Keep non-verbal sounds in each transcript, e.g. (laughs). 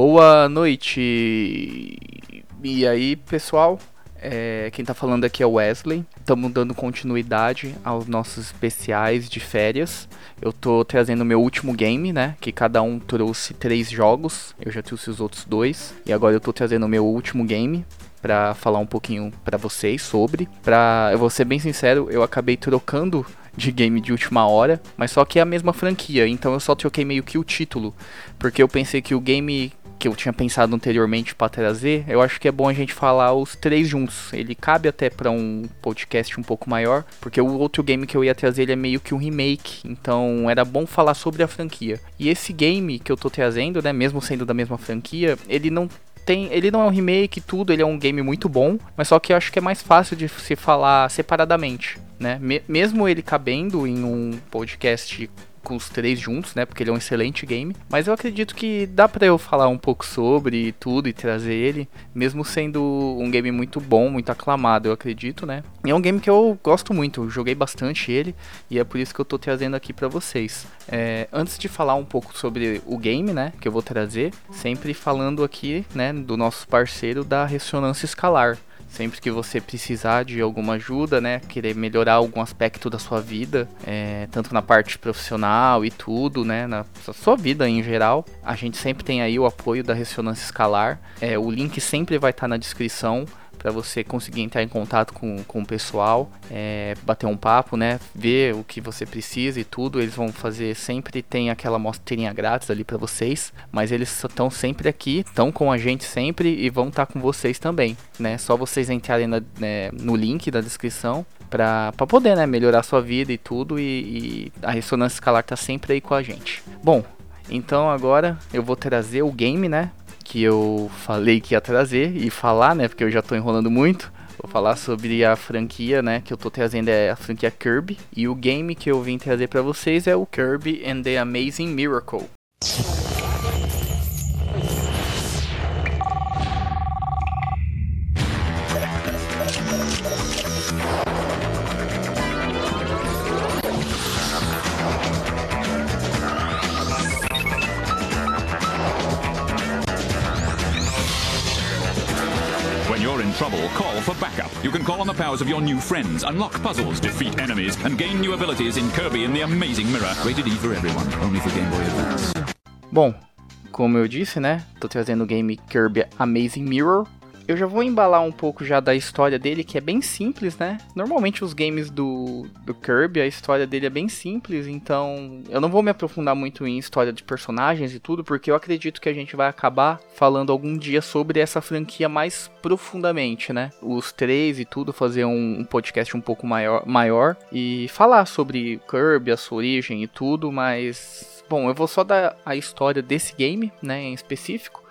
Boa noite! E aí, pessoal? É, quem tá falando aqui é o Wesley. Estamos dando continuidade aos nossos especiais de férias. Eu tô trazendo o meu último game, né? Que cada um trouxe três jogos. Eu já trouxe os outros dois. E agora eu tô trazendo o meu último game para falar um pouquinho para vocês sobre. Pra, eu vou ser bem sincero, eu acabei trocando de game de última hora, mas só que é a mesma franquia, então eu só troquei meio que o título, porque eu pensei que o game que eu tinha pensado anteriormente para trazer, eu acho que é bom a gente falar os três juntos. Ele cabe até para um podcast um pouco maior, porque o outro game que eu ia trazer ele é meio que um remake, então era bom falar sobre a franquia. E esse game que eu tô trazendo, né, mesmo sendo da mesma franquia, ele não tem, ele não é um remake tudo, ele é um game muito bom, mas só que eu acho que é mais fácil de se falar separadamente, né? Me mesmo ele cabendo em um podcast com os três juntos, né? Porque ele é um excelente game. Mas eu acredito que dá para eu falar um pouco sobre tudo e trazer ele, mesmo sendo um game muito bom, muito aclamado, eu acredito, né? E é um game que eu gosto muito, eu joguei bastante ele e é por isso que eu tô trazendo aqui para vocês. É, antes de falar um pouco sobre o game, né? Que eu vou trazer, sempre falando aqui, né? Do nosso parceiro da ressonância escalar. Sempre que você precisar de alguma ajuda, né, querer melhorar algum aspecto da sua vida, é, tanto na parte profissional e tudo, né, na sua vida em geral, a gente sempre tem aí o apoio da ressonância escalar. É, o link sempre vai estar tá na descrição para você conseguir entrar em contato com, com o pessoal, é, bater um papo, né? Ver o que você precisa e tudo. Eles vão fazer sempre tem aquela mostrinha grátis ali para vocês, mas eles estão sempre aqui, estão com a gente sempre e vão estar tá com vocês também, né? Só vocês entrarem na, né, no link da descrição para poder né, melhorar sua vida e tudo. E, e a ressonância escalar tá sempre aí com a gente. Bom, então agora eu vou trazer o game, né? Que eu falei que ia trazer e falar, né? Porque eu já tô enrolando muito. Vou falar sobre a franquia, né, que eu tô trazendo é a franquia Kirby e o game que eu vim trazer para vocês é o Kirby and the Amazing Miracle. Powers of your new friends, unlock puzzles, defeat enemies, and gain new abilities in Kirby and the Amazing Mirror. Rated E for everyone, only for Game Boy Advance. Bom, como eu disse, né? Tô trazendo o game Kirby Amazing Mirror eu já vou embalar um pouco já da história dele, que é bem simples, né? Normalmente os games do, do Kirby, a história dele é bem simples, então eu não vou me aprofundar muito em história de personagens e tudo, porque eu acredito que a gente vai acabar falando algum dia sobre essa franquia mais profundamente, né? Os três e tudo, fazer um, um podcast um pouco maior, maior e falar sobre Kirby, a sua origem e tudo, mas bom, eu vou só dar a história desse game, né, em específico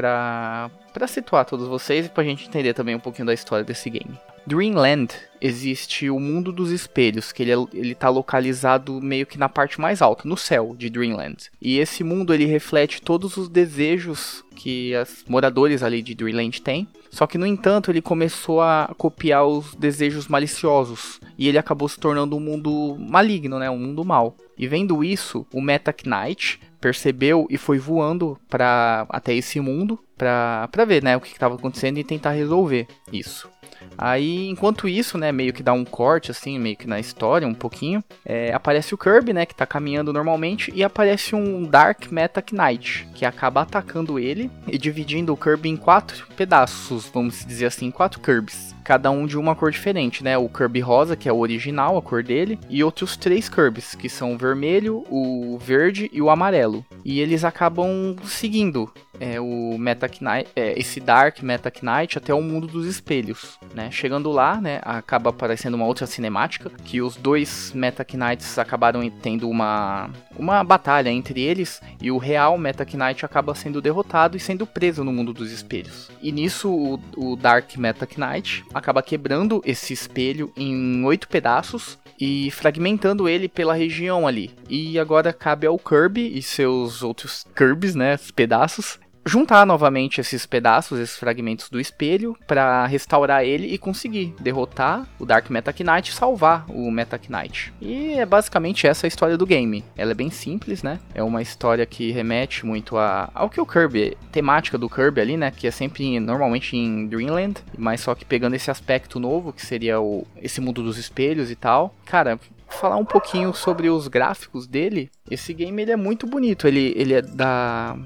para situar todos vocês e para a gente entender também um pouquinho da história desse game. Dreamland existe o mundo dos espelhos, que ele, é, ele tá localizado meio que na parte mais alta, no céu de Dreamland. E esse mundo ele reflete todos os desejos que os moradores ali de Dreamland têm. Só que no entanto ele começou a copiar os desejos maliciosos e ele acabou se tornando um mundo maligno, né, um mundo mal. E vendo isso, o Meta Knight percebeu e foi voando para até esse mundo para ver, né, o que estava acontecendo e tentar resolver isso. Aí, enquanto isso, né, meio que dá um corte, assim, meio que na história, um pouquinho, é, aparece o Kirby, né, que tá caminhando normalmente, e aparece um Dark Meta Knight, que acaba atacando ele e dividindo o Kirby em quatro pedaços, vamos dizer assim, quatro Kirbys cada um de uma cor diferente, né? O Kirby rosa, que é o original, a cor dele, e outros três Kirbys, que são o vermelho, o verde e o amarelo. E eles acabam seguindo é, o Meta Knight, é, esse Dark Meta Knight até o mundo dos espelhos, né? Chegando lá, né, acaba aparecendo uma outra cinemática que os dois Meta Knights acabaram tendo uma uma batalha entre eles e o real Meta Knight acaba sendo derrotado e sendo preso no mundo dos espelhos. E nisso o, o Dark Meta Knight acaba quebrando esse espelho em oito pedaços e fragmentando ele pela região ali. E agora cabe ao Kirby e seus outros Kirbys, né, pedaços, juntar novamente esses pedaços, esses fragmentos do espelho, para restaurar ele e conseguir derrotar o Dark Meta Knight salvar o Meta Knight. E é basicamente essa a história do game. Ela é bem simples, né? É uma história que remete muito a, ao que o Kirby, temática do Kirby ali, né? Que é sempre normalmente em Dreamland, mas só que pegando esse aspecto novo, que seria o, esse mundo dos espelhos e tal. Cara, falar um pouquinho sobre os gráficos dele. Esse game ele é muito bonito. Ele, ele é da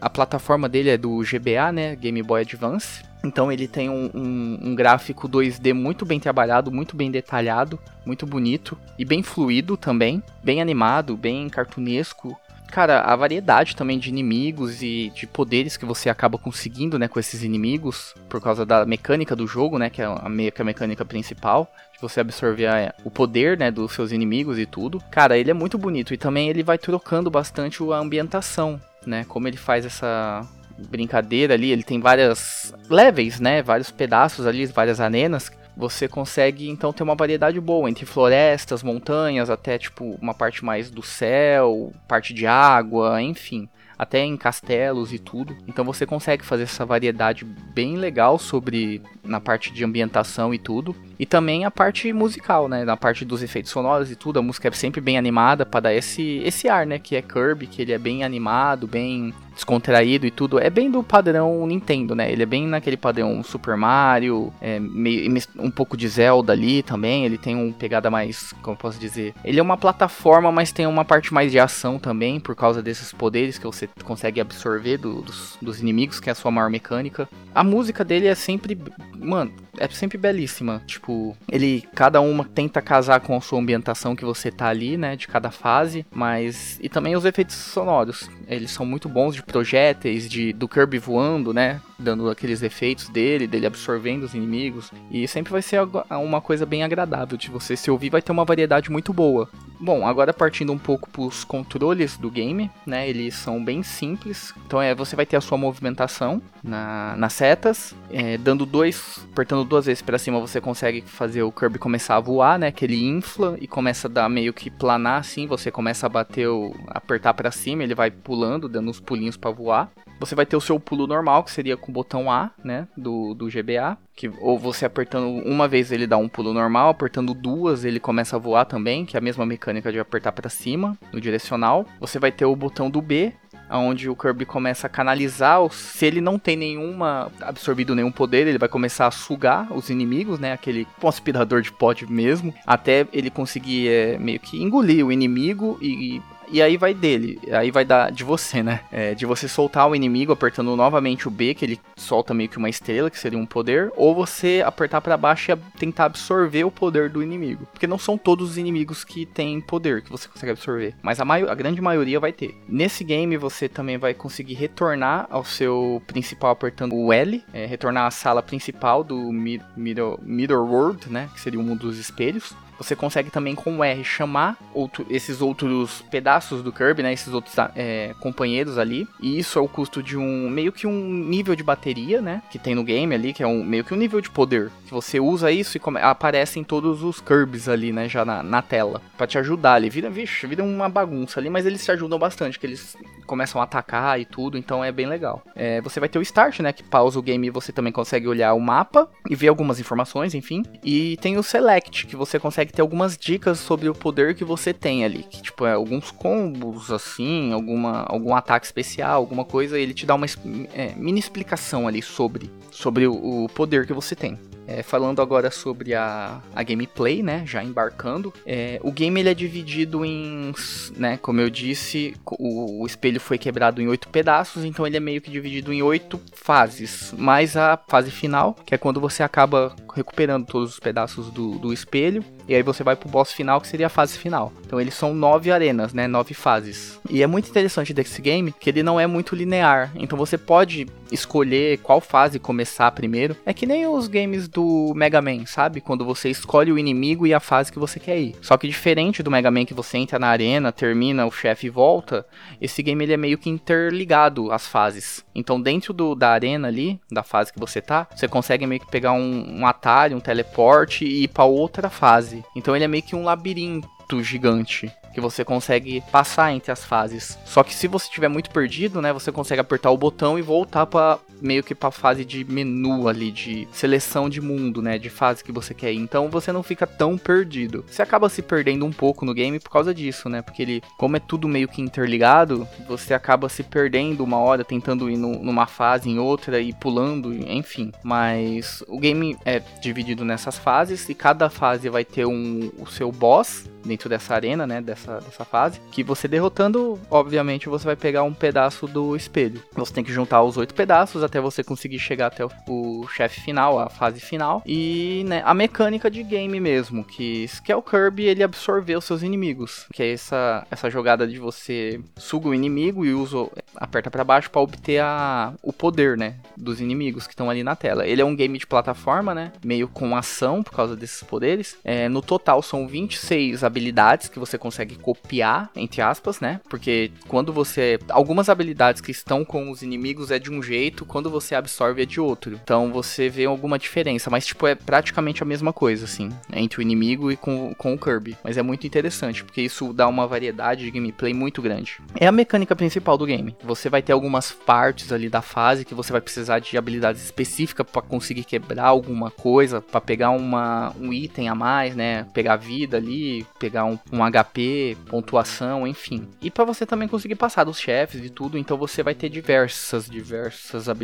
a plataforma dele é do GBA, né? Game Boy Advance. Então ele tem um, um, um, gráfico 2D muito bem trabalhado, muito bem detalhado, muito bonito e bem fluido também, bem animado, bem cartunesco. Cara, a variedade também de inimigos e de poderes que você acaba conseguindo, né, com esses inimigos, por causa da mecânica do jogo, né, que é a, me que a mecânica principal, de você absorver a, o poder, né, dos seus inimigos e tudo. Cara, ele é muito bonito e também ele vai trocando bastante a ambientação né? Como ele faz essa brincadeira ali, ele tem várias levels, né? Vários pedaços ali, várias arenas. Você consegue então ter uma variedade boa entre florestas, montanhas, até tipo uma parte mais do céu, parte de água, enfim até em castelos e tudo. Então você consegue fazer essa variedade bem legal sobre na parte de ambientação e tudo. E também a parte musical, né? Na parte dos efeitos sonoros e tudo, a música é sempre bem animada para dar esse, esse ar, né? Que é Kirby, que ele é bem animado, bem descontraído e tudo. É bem do padrão Nintendo, né? Ele é bem naquele padrão Super Mario, é meio, um pouco de Zelda ali também. Ele tem uma pegada mais, como posso dizer? Ele é uma plataforma, mas tem uma parte mais de ação também, por causa desses poderes que você consegue absorver do, dos, dos inimigos, que é a sua maior mecânica. A música dele é sempre, mano, é sempre belíssima. Tipo, ele cada uma tenta casar com a sua ambientação que você tá ali, né, de cada fase, mas e também os efeitos sonoros. Eles são muito bons de projéteis, de do Kirby voando, né, dando aqueles efeitos dele, dele absorvendo os inimigos, e sempre vai ser uma coisa bem agradável de você se ouvir, vai ter uma variedade muito boa. Bom, agora partindo um pouco para os controles do game, né? Eles são bem simples. Então é, você vai ter a sua movimentação na, nas setas, é, dando dois, apertando duas vezes para cima você consegue fazer o Kirby começar a voar, né? Que ele infla e começa a dar meio que planar assim. Você começa a bater, o, apertar para cima, ele vai pulando, dando uns pulinhos para voar. Você vai ter o seu pulo normal, que seria com o botão A, né, do, do GBA, que ou você apertando uma vez ele dá um pulo normal, apertando duas ele começa a voar também, que é a mesma mecânica de apertar para cima no direcional. Você vai ter o botão do B, onde o Kirby começa a canalizar, se ele não tem nenhuma absorvido nenhum poder, ele vai começar a sugar os inimigos, né, aquele um aspirador de pote mesmo, até ele conseguir é, meio que engolir o inimigo e e aí vai dele, aí vai dar de você, né? É, de você soltar o inimigo apertando novamente o B, que ele solta meio que uma estrela, que seria um poder, ou você apertar para baixo e tentar absorver o poder do inimigo. Porque não são todos os inimigos que têm poder que você consegue absorver, mas a, a grande maioria vai ter. Nesse game você também vai conseguir retornar ao seu principal apertando o L, é, retornar à sala principal do Middle, Middle World, né? Que seria o mundo dos espelhos. Você consegue também com o R chamar outro, esses outros pedaços do Kirby, né? Esses outros é, companheiros ali. E isso é o custo de um meio que um nível de bateria, né? Que tem no game ali, que é um meio que um nível de poder. Que você usa isso e come, aparecem todos os Kirbys ali, né? Já na, na tela. para te ajudar ali. Vira, vixe, vira uma bagunça ali, mas eles te ajudam bastante, que eles começam a atacar e tudo, então é bem legal. É, você vai ter o Start, né? Que pausa o game e você também consegue olhar o mapa e ver algumas informações, enfim. E tem o Select, que você consegue ter algumas dicas sobre o poder que você tem ali. Que, tipo, é alguns combos, assim, alguma, algum ataque especial, alguma coisa, ele te dá uma é, mini explicação ali sobre, sobre o, o poder que você tem. É, falando agora sobre a, a gameplay, né? Já embarcando. É, o game ele é dividido em, né? Como eu disse, o, o, espelho foi quebrado em oito pedaços, então ele é meio que dividido em oito fases. Mais a fase final, que é quando você acaba recuperando todos os pedaços do, do espelho. E aí você vai pro boss final, que seria a fase final. Então eles são nove arenas, né? Nove fases. E é muito interessante desse game que ele não é muito linear. Então você pode escolher qual fase começar primeiro. É que nem os games do Mega Man, sabe? Quando você escolhe o inimigo e a fase que você quer ir. Só que diferente do Mega Man que você entra na arena, termina o chefe e volta, esse game ele é meio que interligado às fases. Então dentro do, da arena ali, da fase que você tá, você consegue meio que pegar um, um atalho, um teleporte e ir para outra fase. Então ele é meio que um labirinto gigante que você consegue passar entre as fases. Só que se você estiver muito perdido, né, você consegue apertar o botão e voltar para meio que para fase de menu ali de seleção de mundo, né, de fase que você quer ir. Então você não fica tão perdido. Você acaba se perdendo um pouco no game por causa disso, né? Porque ele, como é tudo meio que interligado, você acaba se perdendo uma hora tentando ir no, numa fase em outra e pulando, enfim. Mas o game é dividido nessas fases e cada fase vai ter um o seu boss dentro dessa arena, né, dessa, dessa fase, que você derrotando, obviamente, você vai pegar um pedaço do espelho. Você tem que juntar os oito pedaços até você conseguir chegar até o, o chefe final, a fase final, e né, a mecânica de game mesmo, que, que é o Kirby, ele absorver os seus inimigos, que é essa, essa jogada de você suga o inimigo e usa, aperta para baixo para obter a, o poder, né, dos inimigos que estão ali na tela. Ele é um game de plataforma, né, meio com ação por causa desses poderes. É, no total são 26 habilidades que você consegue copiar, entre aspas, né? Porque quando você. Algumas habilidades que estão com os inimigos é de um jeito, quando você absorve é de outro. Então você vê alguma diferença, mas tipo, é praticamente a mesma coisa, assim, entre o inimigo e com, com o Kirby. Mas é muito interessante, porque isso dá uma variedade de gameplay muito grande. É a mecânica principal do game. Você vai ter algumas partes ali da fase que você vai precisar de habilidades específicas para conseguir quebrar alguma coisa, para pegar uma, um item a mais, né? Pegar vida ali, pegar um, um HP, pontuação, enfim. E para você também conseguir passar dos chefes e tudo, então você vai ter diversas, diversas habilidades.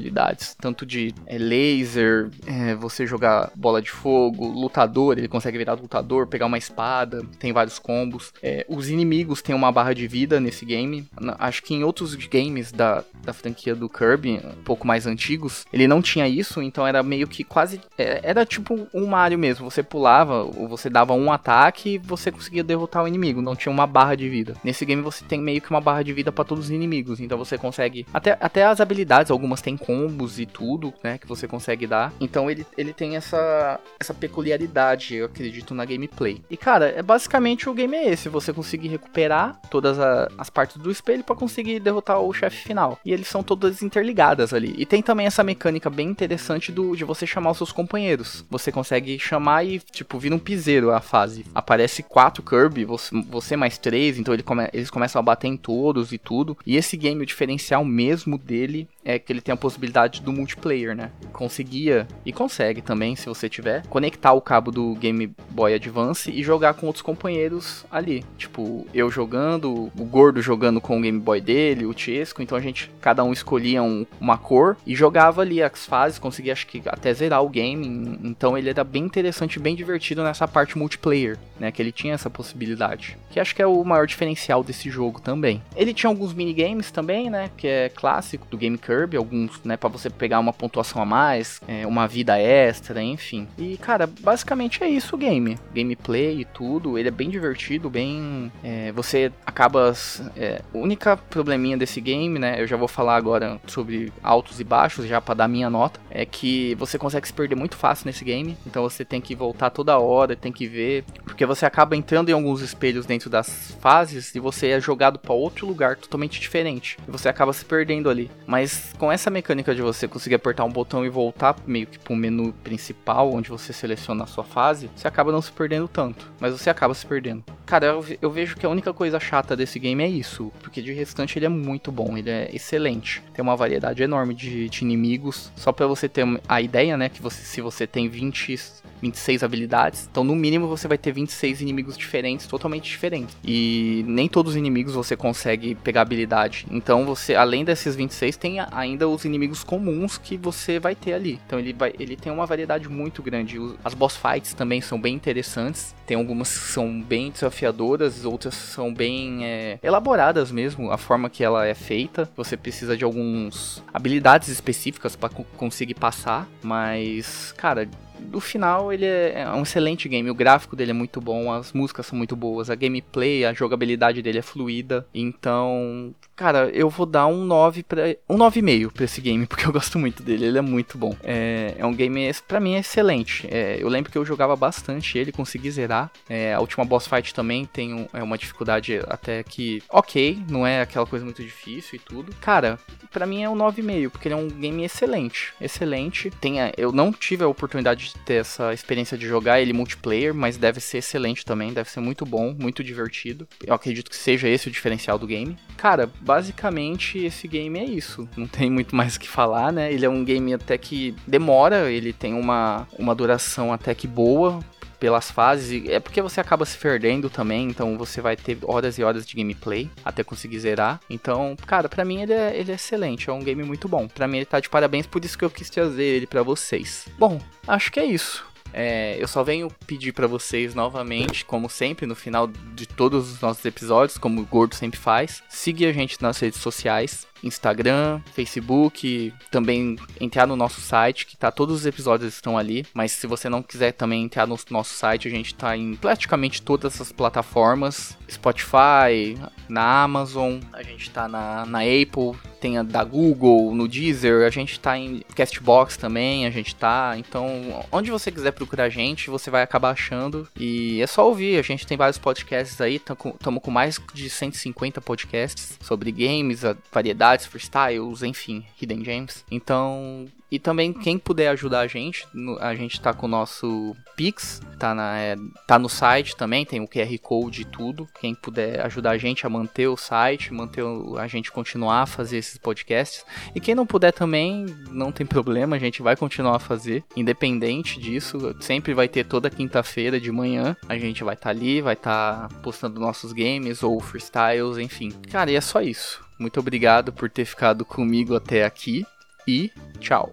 Tanto de é, laser, é, você jogar bola de fogo, lutador, ele consegue virar lutador, pegar uma espada, tem vários combos. É, os inimigos têm uma barra de vida nesse game. Acho que em outros games da, da franquia do Kirby, um pouco mais antigos, ele não tinha isso, então era meio que quase. É, era tipo um Mario mesmo. Você pulava, ou você dava um ataque e você conseguia derrotar o inimigo, não tinha uma barra de vida. Nesse game você tem meio que uma barra de vida para todos os inimigos, então você consegue até, até as habilidades, algumas tem combos e tudo, né, que você consegue dar. Então ele, ele tem essa essa peculiaridade, eu acredito na gameplay. E cara, é basicamente o game é esse, você conseguir recuperar todas a, as partes do espelho para conseguir derrotar o chefe final. E eles são todas interligadas ali. E tem também essa mecânica bem interessante do de você chamar os seus companheiros. Você consegue chamar e tipo vira um piseiro a fase. Aparece quatro Kirby, você, você mais três, então ele come, eles começam a bater em todos e tudo. E esse game, o diferencial mesmo dele é que ele tem a possibilidade do multiplayer, né? Conseguia e consegue também, se você tiver, conectar o cabo do Game Boy Advance e jogar com outros companheiros ali. Tipo, eu jogando, o Gordo jogando com o Game Boy dele, o Chesco. Então a gente, cada um escolhia um, uma cor e jogava ali as fases, conseguia acho que até zerar o game. Então ele era bem interessante, bem divertido nessa parte multiplayer, né? Que ele tinha essa possibilidade. Que acho que é o maior diferencial desse jogo também. Ele tinha alguns minigames também, né? Que é clássico do Game Kirby, alguns, né, para você pegar uma pontuação a mais, é, uma vida extra, enfim. E, cara, basicamente é isso o game. Gameplay e tudo, ele é bem divertido, bem... É, você acaba... É, única probleminha desse game, né, eu já vou falar agora sobre altos e baixos, já para dar minha nota, é que você consegue se perder muito fácil nesse game, então você tem que voltar toda hora, tem que ver, porque você acaba entrando em alguns espelhos dentro das fases e você é jogado para outro lugar totalmente diferente, e você acaba se perdendo ali. Mas com essa mecânica de você conseguir apertar um botão e voltar meio que pro menu principal, onde você seleciona a sua fase, você acaba não se perdendo tanto. Mas você acaba se perdendo. Cara, eu, eu vejo que a única coisa chata desse game é isso. Porque de restante ele é muito bom, ele é excelente. Tem uma variedade enorme de, de inimigos. Só para você ter a ideia, né? Que você, se você tem 20 26 habilidades. Então, no mínimo, você vai ter 26 inimigos diferentes, totalmente diferentes. E nem todos os inimigos você consegue pegar habilidade. Então, você, além desses 26, tem ainda os inimigos comuns que você vai ter ali. Então, ele, vai, ele tem uma variedade muito grande. As boss fights também são bem interessantes. Tem algumas que são bem desafiadoras, outras são bem é, elaboradas mesmo, a forma que ela é feita. Você precisa de algumas habilidades específicas para conseguir passar, mas, cara, no final ele é, é um excelente game. O gráfico dele é muito bom, as músicas são muito boas, a gameplay, a jogabilidade dele é fluida. Então, cara, eu vou dar um 9 para um 9,5 para esse game, (laughs) porque eu gosto muito dele, ele é muito bom. É, é um game, para mim, é excelente. É, eu lembro que eu jogava bastante ele, consegui zerar. É, a última boss fight também tem um, é uma dificuldade até que ok, não é aquela coisa muito difícil e tudo. Cara, para mim é um 9,5, porque ele é um game excelente. Excelente. Tem a, eu não tive a oportunidade de ter essa experiência de jogar ele multiplayer, mas deve ser excelente também, deve ser muito bom, muito divertido. Eu acredito que seja esse o diferencial do game. Cara, basicamente esse game é isso. Não tem muito mais o que falar, né? Ele é um game até que demora, ele tem uma, uma duração até que boa pelas fases. É porque você acaba se perdendo também, então você vai ter horas e horas de gameplay até conseguir zerar. Então, cara, para mim ele é, ele é excelente, é um game muito bom. Para mim ele tá de parabéns, por isso que eu quis trazer ele para vocês. Bom, acho que é isso. É, eu só venho pedir para vocês novamente, como sempre, no final de todos os nossos episódios, como o Gordo sempre faz, seguir a gente nas redes sociais, Instagram, Facebook, também entrar no nosso site, que tá todos os episódios estão ali, mas se você não quiser também entrar no nosso site, a gente tá em praticamente todas as plataformas, Spotify, na Amazon, a gente tá na, na Apple, tem a da Google, no Deezer, a gente tá em Castbox também, a gente tá, então onde você quiser procurar a gente, você vai acabar achando. E é só ouvir, a gente tem vários podcasts aí, estamos com mais de 150 podcasts sobre games, a variedade habilidades, freestyles, enfim, Hidden Gems. Então, e também quem puder ajudar a gente, a gente tá com o nosso Pix, tá, na, é, tá no site também, tem o QR Code e tudo. Quem puder ajudar a gente a manter o site, manter o, a gente continuar a fazer esses podcasts. E quem não puder também, não tem problema, a gente vai continuar a fazer, independente disso. Sempre vai ter toda quinta-feira de manhã, a gente vai estar tá ali, vai estar tá postando nossos games ou freestyles, enfim. Cara, e é só isso. Muito obrigado por ter ficado comigo até aqui e tchau.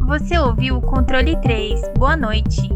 Você ouviu o Controle 3. Boa noite.